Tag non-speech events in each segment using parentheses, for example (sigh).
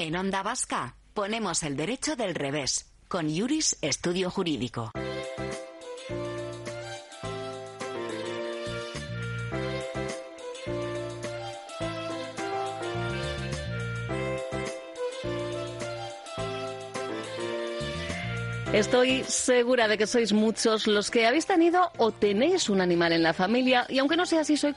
En Onda Vasca ponemos el derecho del revés con Yuris Estudio Jurídico. Estoy segura de que sois muchos los que habéis tenido o tenéis un animal en la familia y aunque no sea así, sois,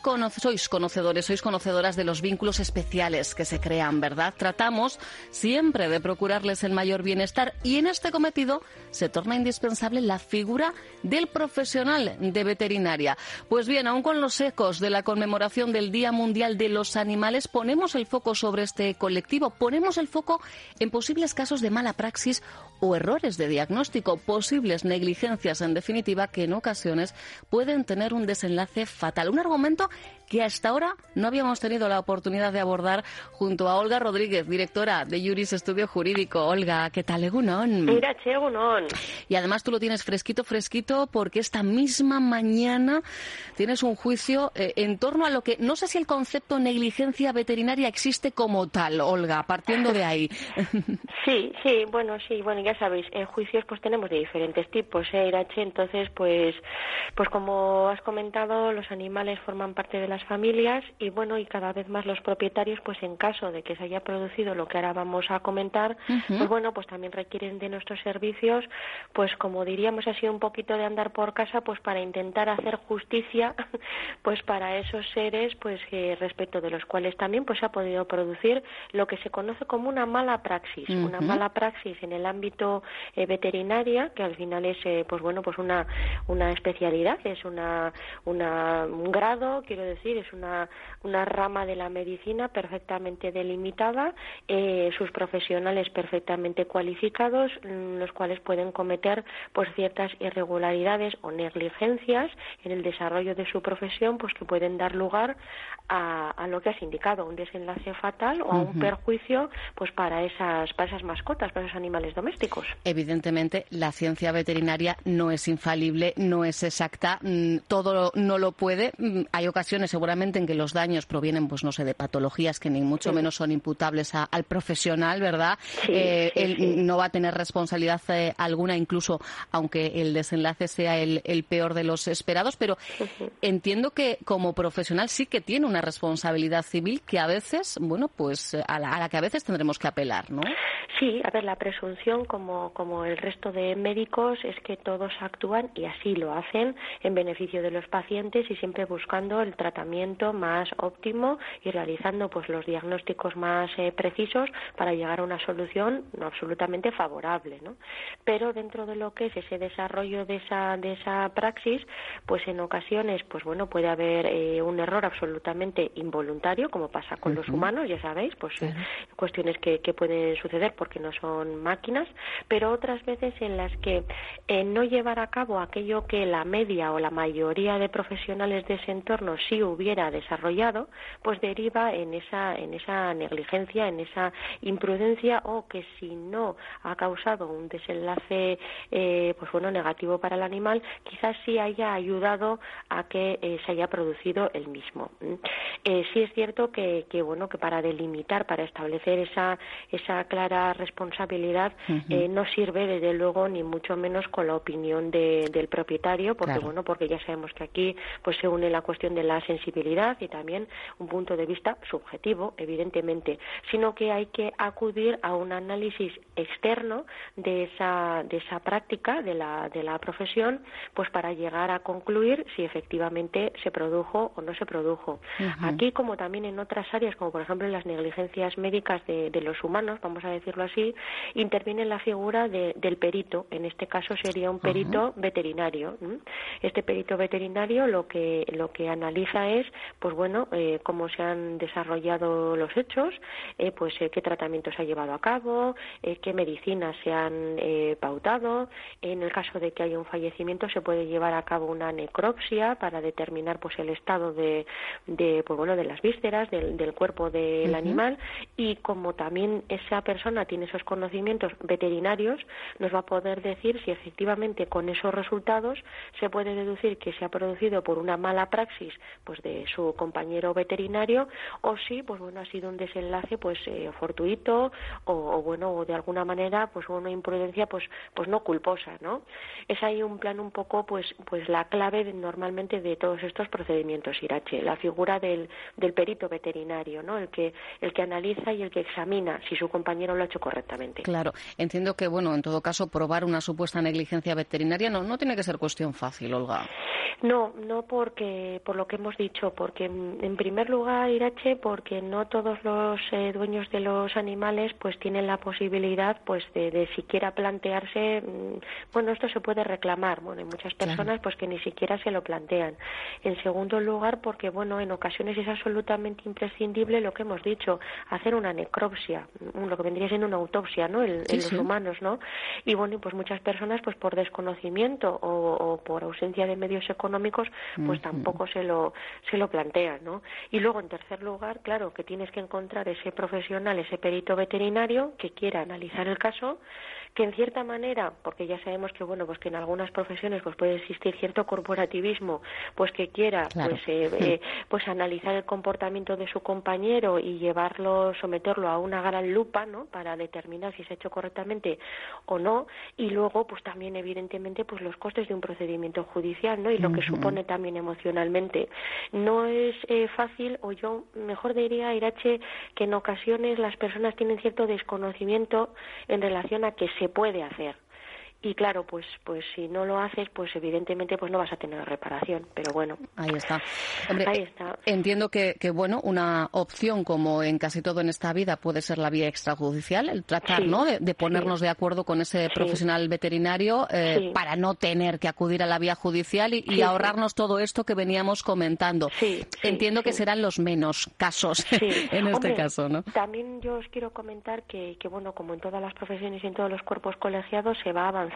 conocedores, sois conocedoras de los vínculos especiales que se crean, ¿verdad? Tratamos siempre de procurarles el mayor bienestar y en este cometido se torna indispensable la figura del profesional de veterinaria. Pues bien, aún con los ecos de la conmemoración del Día Mundial de los Animales, ponemos el foco sobre este colectivo, ponemos el foco en posibles casos de mala praxis o errores de diagnóstico, posibles negligencias en definitiva que en ocasiones pueden tener un desenlace fatal. Un argumento que hasta ahora no habíamos tenido la oportunidad de abordar junto a Olga Rodríguez, directora de Juris Estudio Jurídico. Olga, ¿qué tal, Egunon? Mira, che, Egunon. Y además tú lo tienes fresquito, fresquito, porque esta misma mañana tienes un juicio eh, en torno a lo que, no sé si el concepto negligencia veterinaria existe como tal, Olga, partiendo de ahí. (laughs) Sí, sí, bueno, sí, bueno, ya sabéis, en juicios pues tenemos de diferentes tipos, ¿eh, Irache? Entonces, pues, pues como has comentado, los animales forman parte de las familias y bueno, y cada vez más los propietarios, pues en caso de que se haya producido lo que ahora vamos a comentar, pues bueno, pues también requieren de nuestros servicios, pues como diríamos así un poquito de andar por casa, pues para intentar hacer justicia, (laughs) pues para esos seres, pues que respecto de los cuales también pues se ha podido producir lo que se conoce como una mala praxis, una mala praxis en el ámbito eh, veterinaria, que al final es, eh, pues bueno, pues una una especialidad, es una, una un grado, quiero decir es una, una rama de la medicina perfectamente delimitada, eh, sus profesionales perfectamente cualificados, mm, los cuales pueden cometer pues ciertas irregularidades o negligencias en el desarrollo de su profesión, pues que pueden dar lugar a, a lo que has indicado, un desenlace fatal o a un perjuicio pues para esas, para esas mascotas, para esos animales domésticos. Evidentemente, la ciencia veterinaria no es infalible, no es exacta, mm, todo no lo puede. Mm, hay ocasiones seguramente en que los daños provienen, pues no sé, de patologías que ni mucho menos son imputables al profesional, ¿verdad? Eh, él no va a tener responsabilidad eh, alguna, incluso aunque el desenlace sea el, peor de los esperados, pero entiendo que como profesional sí que tiene una responsabilidad civil que a veces, bueno, pues a la, a la que a veces tendremos que apelar, ¿no? Sí, a ver, la presunción, como, como el resto de médicos, es que todos actúan y así lo hacen en beneficio de los pacientes y siempre buscando el tratamiento más óptimo y realizando pues los diagnósticos más eh, precisos para llegar a una solución absolutamente favorable, ¿no? Pero dentro de lo que es ese desarrollo de esa de esa praxis, pues en ocasiones, pues bueno, puede haber eh, un error absolutamente involuntario, como pasa con los humanos, ya sabéis, pues cuestiones que, que pueden suceder por que no son máquinas, pero otras veces en las que eh, no llevar a cabo aquello que la media o la mayoría de profesionales de ese entorno sí hubiera desarrollado, pues deriva en esa, en esa negligencia, en esa imprudencia o que si no ha causado un desenlace eh, pues bueno negativo para el animal, quizás sí haya ayudado a que eh, se haya producido el mismo. sí es cierto que, que bueno que para delimitar, para establecer esa, esa clara responsabilidad eh, no sirve desde luego ni mucho menos con la opinión del propietario porque bueno porque ya sabemos que aquí pues se une la cuestión de la sensibilidad y también un punto de vista subjetivo evidentemente sino que hay que acudir a un análisis externo de esa de esa práctica de la de la profesión pues para llegar a concluir si efectivamente se produjo o no se produjo. Aquí como también en otras áreas como por ejemplo en las negligencias médicas de, de los humanos vamos a decirlo así así, interviene la figura del perito. En este caso sería un perito veterinario. Este perito veterinario lo que lo que analiza es, pues bueno, eh, cómo se han desarrollado los hechos, eh, pues eh, qué tratamientos se ha llevado a cabo, qué medicinas se han pautado. En el caso de que haya un fallecimiento se puede llevar a cabo una necropsia para determinar pues el estado de, de pues bueno de las vísceras del, cuerpo del animal y como también esa persona tiene esos conocimientos veterinarios, nos va a poder decir si efectivamente con esos resultados se puede deducir que se ha producido por una mala praxis pues de su compañero veterinario o si pues bueno ha sido un desenlace pues eh, fortuito o, bueno o de alguna manera pues una imprudencia pues pues no culposa, ¿no? Es ahí un plan un poco pues pues la clave normalmente de todos estos procedimientos Irache, la figura del, del perito veterinario, ¿no? El que el que analiza y el que examina si su compañero lo ha hecho correctamente. Claro, entiendo que bueno, en todo caso probar una supuesta negligencia veterinaria no no tiene que ser cuestión fácil, Olga. No, no porque por lo que hemos dicho, porque en primer lugar Irache, porque no todos los eh, dueños de los animales pues tienen la posibilidad pues de, de siquiera plantearse, mm, bueno esto se puede reclamar, bueno hay muchas personas pues que ni siquiera se lo plantean. En segundo lugar porque bueno en ocasiones es absolutamente imprescindible lo que hemos dicho, hacer una necropsia, mm, lo que vendría siendo una autopsia, ¿no? En, los humanos, ¿no? Y bueno pues muchas personas pues por desconocimiento o, o por ausencia de medios económicos económicos, pues tampoco se lo, se lo plantean, ¿no? Y luego, en tercer lugar, claro, que tienes que encontrar ese profesional, ese perito veterinario que quiera analizar el caso que en cierta manera, porque ya sabemos que bueno, pues que en algunas profesiones pues puede existir cierto corporativismo, pues que quiera pues eh, (laughs) eh, pues analizar el comportamiento de su compañero y llevarlo, someterlo a una gran lupa, ¿no? Para determinar si se ha hecho correctamente o no, y luego pues también evidentemente pues los costes de un procedimiento judicial, ¿no? Y lo que supone también emocionalmente. No es eh, fácil, o yo mejor diría, Irache, que en ocasiones las personas tienen cierto desconocimiento en relación a que se puede hacer y claro pues pues si no lo haces pues evidentemente pues no vas a tener reparación. Pero bueno. Ahí está. Ahí está. entiendo que, que, bueno una opción como en casi todo en esta vida puede ser la vía extrajudicial el tratar no de, ponernos de acuerdo con ese profesional veterinario eh, para no tener que acudir a la vía judicial y, ahorrarnos todo esto que veníamos comentando. Entiendo que serán los menos casos (laughs) en este caso no también yo os quiero comentar que, que bueno como en todas las profesiones y en todos los cuerpos colegiados se va avanzando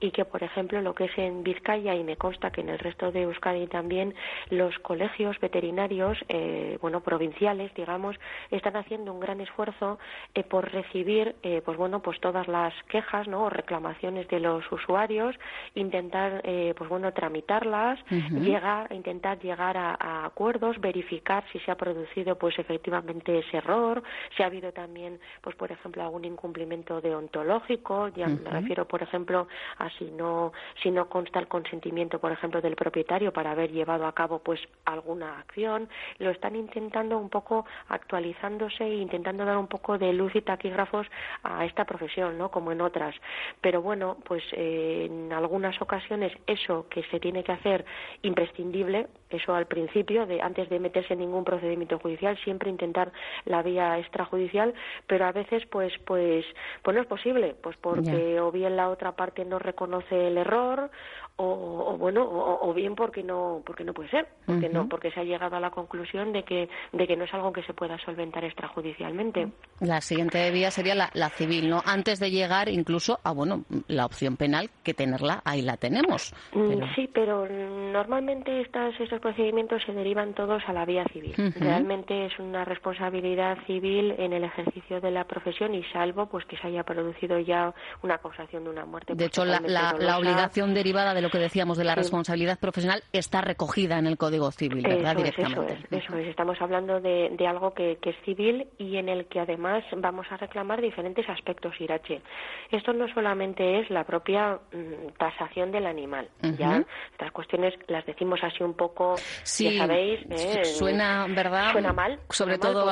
y que, por ejemplo, lo que es en Vizcaya y me consta que en el resto de Euskadi también los colegios veterinarios, eh, bueno, provinciales, digamos, están haciendo un gran esfuerzo eh, por recibir, eh, pues bueno, pues todas las quejas, ¿no? O reclamaciones de los usuarios, intentar, pues bueno, tramitarlas, llega, intentar llegar a, acuerdos, verificar si se ha producido, pues efectivamente ese error, si ha habido también, pues por ejemplo, algún incumplimiento deontológico, ya me refiero, por ejemplo, ejemplo, así no, si no consta el consentimiento, por ejemplo, del propietario para haber llevado a cabo pues alguna acción, lo están intentando un poco actualizándose e intentando dar un poco de luz y taquígrafos a esta profesión, ¿no? Como en otras. Pero bueno, pues eh, en algunas ocasiones eso que se tiene que hacer imprescindible, eso al principio, de antes de meterse en ningún procedimiento judicial, siempre intentar la vía extrajudicial, pero a veces pues pues pues no es posible, pues porque o bien la otra parte no reconoce el error o, bueno o, bien porque no porque no puede ser porque no porque se ha llegado a la conclusión de que de que no es algo que se pueda solventar extrajudicialmente. La siguiente vía sería la, la civil no antes de llegar incluso a bueno la opción penal que tenerla ahí la tenemos. Mm, sí pero normalmente estas estos procedimientos se derivan todos a la vía civil. Realmente es una responsabilidad civil en el ejercicio de la profesión y salvo pues que se haya producido ya una acusación de una muerte de hecho la, la, obligación derivada de lo que decíamos de la responsabilidad profesional está recogida en el Código Civil, ¿verdad? Directamente. eso, es, Estamos hablando de, de algo que, que, es civil y en el que además vamos a reclamar diferentes aspectos, Irache. Esto no solamente es la propia mm, tasación del animal, ¿ya? Estas cuestiones las decimos así un poco, sí, ya sabéis. ¿eh? Suena, ¿verdad? Suena mal. Sobre todo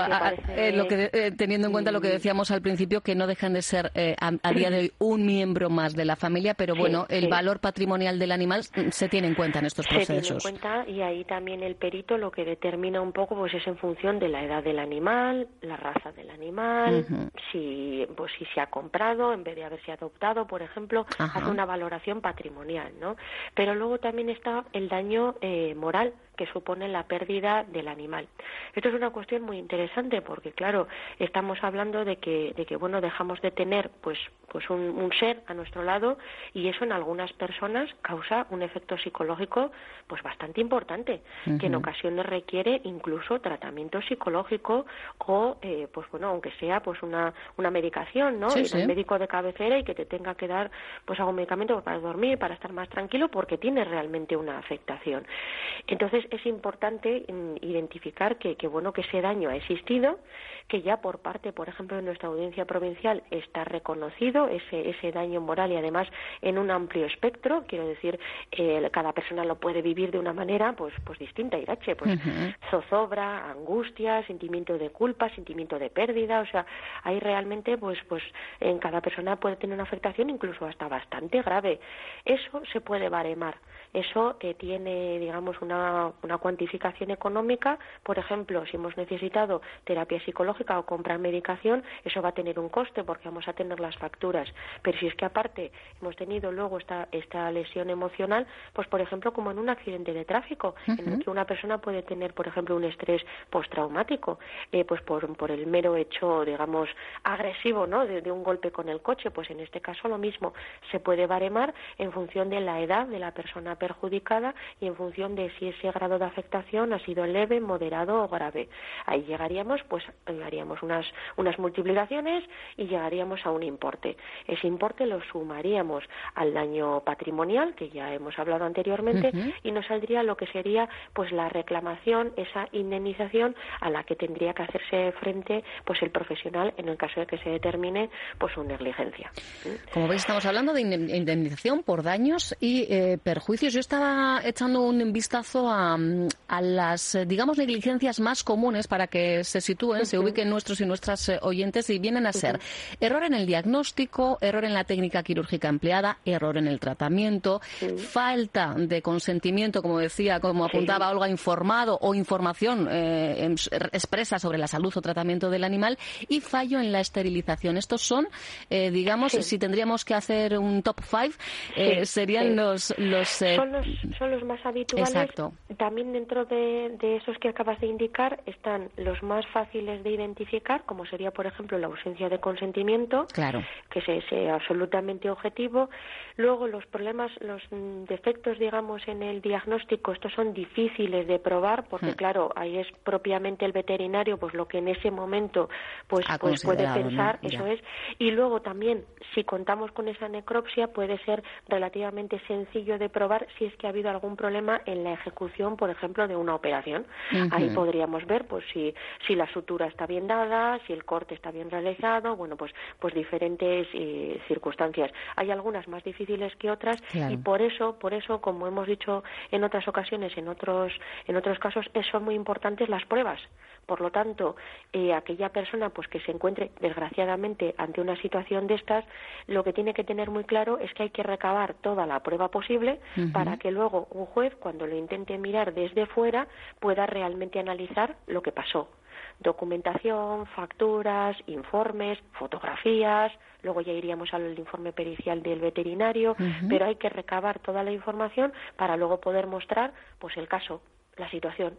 eh, lo que, eh, teniendo en cuenta lo que decíamos al principio, que no dejan de ser a, día de hoy un miembro más de la familia, pero bueno, el valor patrimonial del animal se tiene en cuenta en estos procesos. Se tiene en cuenta y ahí también el perito lo que determina un poco pues es en función de la edad del animal, la raza del animal, si pues si se ha comprado en vez de haberse adoptado, por ejemplo, hace una valoración patrimonial, ¿no? Pero luego también está el daño eh, moral que supone la pérdida del animal. Esto es una cuestión muy interesante porque, claro, estamos hablando de que, de que bueno, dejamos de tener pues, pues un, ser a nuestro lado y eso en algunas personas causa un efecto psicológico pues bastante importante, que en ocasiones requiere incluso tratamiento psicológico o, eh, pues bueno, aunque sea pues una, una medicación, ¿no? el médico de cabecera y que te tenga que dar pues algún medicamento para dormir, para estar más tranquilo, porque tiene realmente una afectación. Entonces es importante mm, identificar que, que bueno que ese daño ha existido, que ya por parte, por ejemplo, de nuestra audiencia provincial está reconocido ese, ese daño moral y además en un amplio espectro, quiero decir, eh, cada persona lo puede vivir de una manera pues, pues distinta, Irache, pues zozobra, angustia, sentimiento de culpa, sentimiento de pérdida, o sea, hay realmente pues, pues en cada persona puede tener una afectación incluso hasta bastante grave. Eso se puede baremar. Eso eh, tiene, digamos, una, una cuantificación económica. Por ejemplo, si hemos necesitado terapia psicológica o comprar medicación, eso va a tener un coste porque vamos a tener las facturas. Pero si es que aparte hemos tenido luego esta, esta lesión emocional, pues por ejemplo, como en un accidente de tráfico, en el que una persona puede tener, por ejemplo, un estrés postraumático, eh, pues por, por el mero hecho, digamos, agresivo, ¿no? De, de un golpe con el coche, pues en este caso lo mismo se puede baremar en función de la edad de la persona perjudicada y en función de si ese grado de afectación ha sido leve, moderado o grave. Ahí llegaríamos, pues haríamos unas, unas multiplicaciones y llegaríamos a un importe. Ese importe lo sumaríamos al daño patrimonial, que ya hemos hablado anteriormente, y nos saldría lo que sería pues la reclamación, esa indemnización a la que tendría que hacerse frente pues el profesional en el caso de que se determine pues su negligencia. Como veis, estamos hablando de indemnización por daños y eh, perjuicios yo estaba echando un vistazo a, las, digamos, negligencias más comunes para que se sitúen, se ubiquen nuestros y nuestras eh, oyentes y vienen a ser error en el diagnóstico, error en la técnica quirúrgica empleada, error en el tratamiento, falta de consentimiento, como decía, como apuntaba Olga, informado o información eh, em, expresa sobre la salud o tratamiento del animal y fallo en la esterilización. Estos son, eh, digamos, si tendríamos que hacer un top five, serían los, los son los, más habituales. También dentro de, esos que acabas de indicar están los más fáciles de identificar, como sería, por ejemplo, la ausencia de consentimiento, claro. que es absolutamente objetivo. Luego, los problemas, los defectos, digamos, en el diagnóstico, estos son difíciles de probar, porque, hmm. claro, ahí es propiamente el veterinario, pues lo que en ese momento pues, pues puede pensar, eso es. Y luego también, si contamos con esa necropsia, puede ser relativamente sencillo de probar si es que ha habido algún problema en la ejecución, por ejemplo, de una operación. Ahí podríamos ver pues si, si la sutura está bien dada, si el corte está bien realizado, bueno, pues, pues diferentes eh, circunstancias. Hay algunas más difíciles que otras y por eso, por eso, como hemos dicho en otras ocasiones, en otros, en otros casos, son muy importantes las pruebas. Por lo tanto, eh, aquella persona pues que se encuentre desgraciadamente ante una situación de estas, lo que tiene que tener muy claro es que hay que recabar toda la prueba posible para que luego un juez, cuando lo intente mirar desde fuera, pueda realmente analizar lo que pasó. Documentación, facturas, informes, fotografías, luego ya iríamos al informe pericial del veterinario, pero hay que recabar toda la información para luego poder mostrar pues el caso, la situación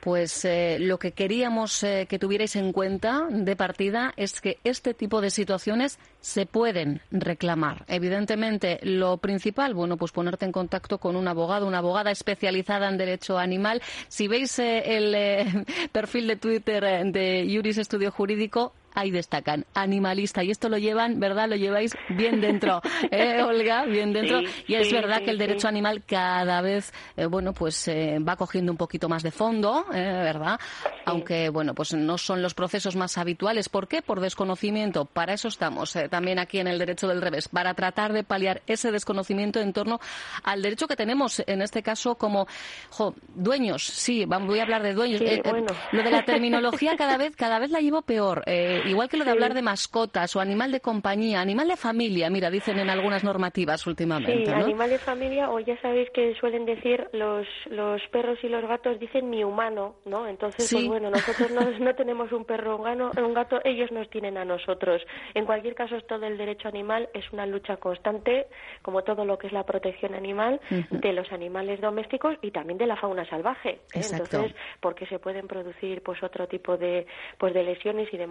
pues eh, lo que queríamos eh, que tuvierais en cuenta de partida es que este tipo de situaciones se pueden reclamar. Evidentemente, lo principal, bueno, pues ponerte en contacto con un abogado, una abogada especializada en derecho animal. Si veis eh, el (laughs) perfil de Twitter de Juris Estudio Jurídico, ahí destacan animalista y esto lo llevan, ¿verdad? Lo lleváis bien dentro, (laughs) ¿eh, Olga? Bien dentro. y es verdad que el derecho animal cada vez, eh, bueno, pues eh, va cogiendo un poquito más de fondo, ¿eh? ¿verdad? Aunque, bueno, pues no son los procesos más habituales. ¿Por qué? Por desconocimiento. Para eso estamos también aquí en el derecho del revés, para tratar de paliar ese desconocimiento en torno al derecho que tenemos, en este caso, como jo, dueños. Sí, voy a hablar de dueños. bueno. Lo de la (laughs) terminología cada vez, cada vez la llevo peor igual que lo de hablar de mascotas o animal de compañía, animal de familia, mira, dicen en algunas normativas últimamente. Sí, ¿no? animal de familia, o ya sabéis que suelen decir los, los perros y los gatos dicen mi humano, ¿no? Entonces, pues bueno, nosotros no, no tenemos un perro o un gato, ellos nos tienen a nosotros. En cualquier caso, todo el derecho animal es una lucha constante, como todo lo que es la protección animal, de los animales domésticos y también de la fauna salvaje. ¿eh? Entonces, porque se pueden producir pues otro tipo de pues de lesiones y de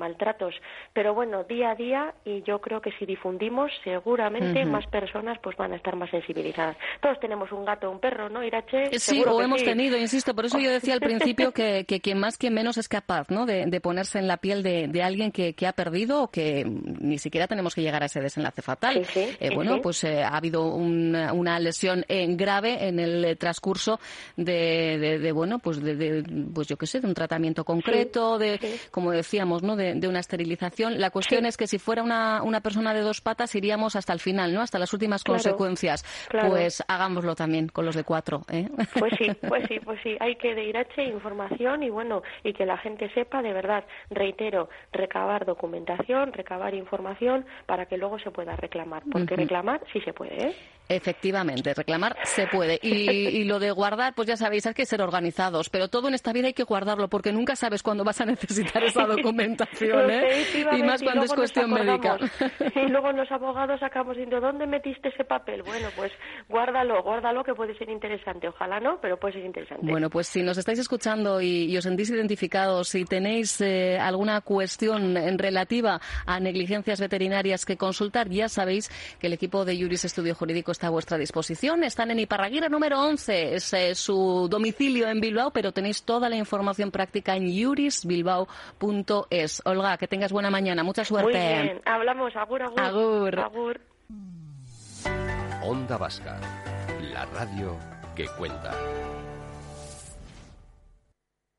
Pero bueno, día a día y yo creo que si difundimos, seguramente más personas pues van a estar más sensibilizadas. Todos tenemos un gato o un perro, ¿no, Irache? Sí, o hemos tenido, insisto, por eso yo decía al principio que, (laughs) que quien más, quien menos es capaz, ¿no? De, de ponerse en la piel de, de alguien que, que, ha perdido o que ni siquiera tenemos que llegar a ese desenlace fatal. eh, bueno, pues eh, ha habido una, una lesión en grave en el transcurso de, de, bueno, pues de, pues yo qué sé, de un tratamiento concreto, de, como decíamos, ¿no? De, una esterilización. La cuestión es que si fuera una, una persona de dos patas iríamos hasta el final, ¿no? Hasta las últimas consecuencias. Pues hagámoslo también con los de cuatro, ¿eh? Pues sí, (laughs) pues sí, pues sí. Hay que de H información y bueno, y que la gente sepa de verdad, reitero, recabar documentación, recabar información para que luego se pueda reclamar, porque reclamar sí se puede, ¿eh? Efectivamente, reclamar se puede. Y, lo de guardar, pues ya sabéis, hay que ser organizados, pero todo en esta vida hay que guardarlo porque nunca sabes cuándo vas a necesitar esa documentación, ¿eh? Y más cuando es cuestión médica. Y (laughs) luego los abogados acabamos diciendo, ¿dónde metiste ese papel? Bueno, pues guárdalo, guárdalo que puede ser interesante. Ojalá no, pero puede ser interesante. Bueno, pues si nos estáis escuchando y, os sentís identificados, si tenéis eh, alguna cuestión en relativa a negligencias veterinarias que consultar, ya sabéis que el equipo de Juris Estudio Jurídico está a vuestra disposición. Están en Iparraguira número 11, es eh, su domicilio en Bilbao, pero tenéis toda la información práctica en jurisbilbao.es. Olga, que tengas buena mañana, mucha suerte. Muy bien, hablamos, agur, agur. Agur. agur. Onda Vasca, la radio que cuenta.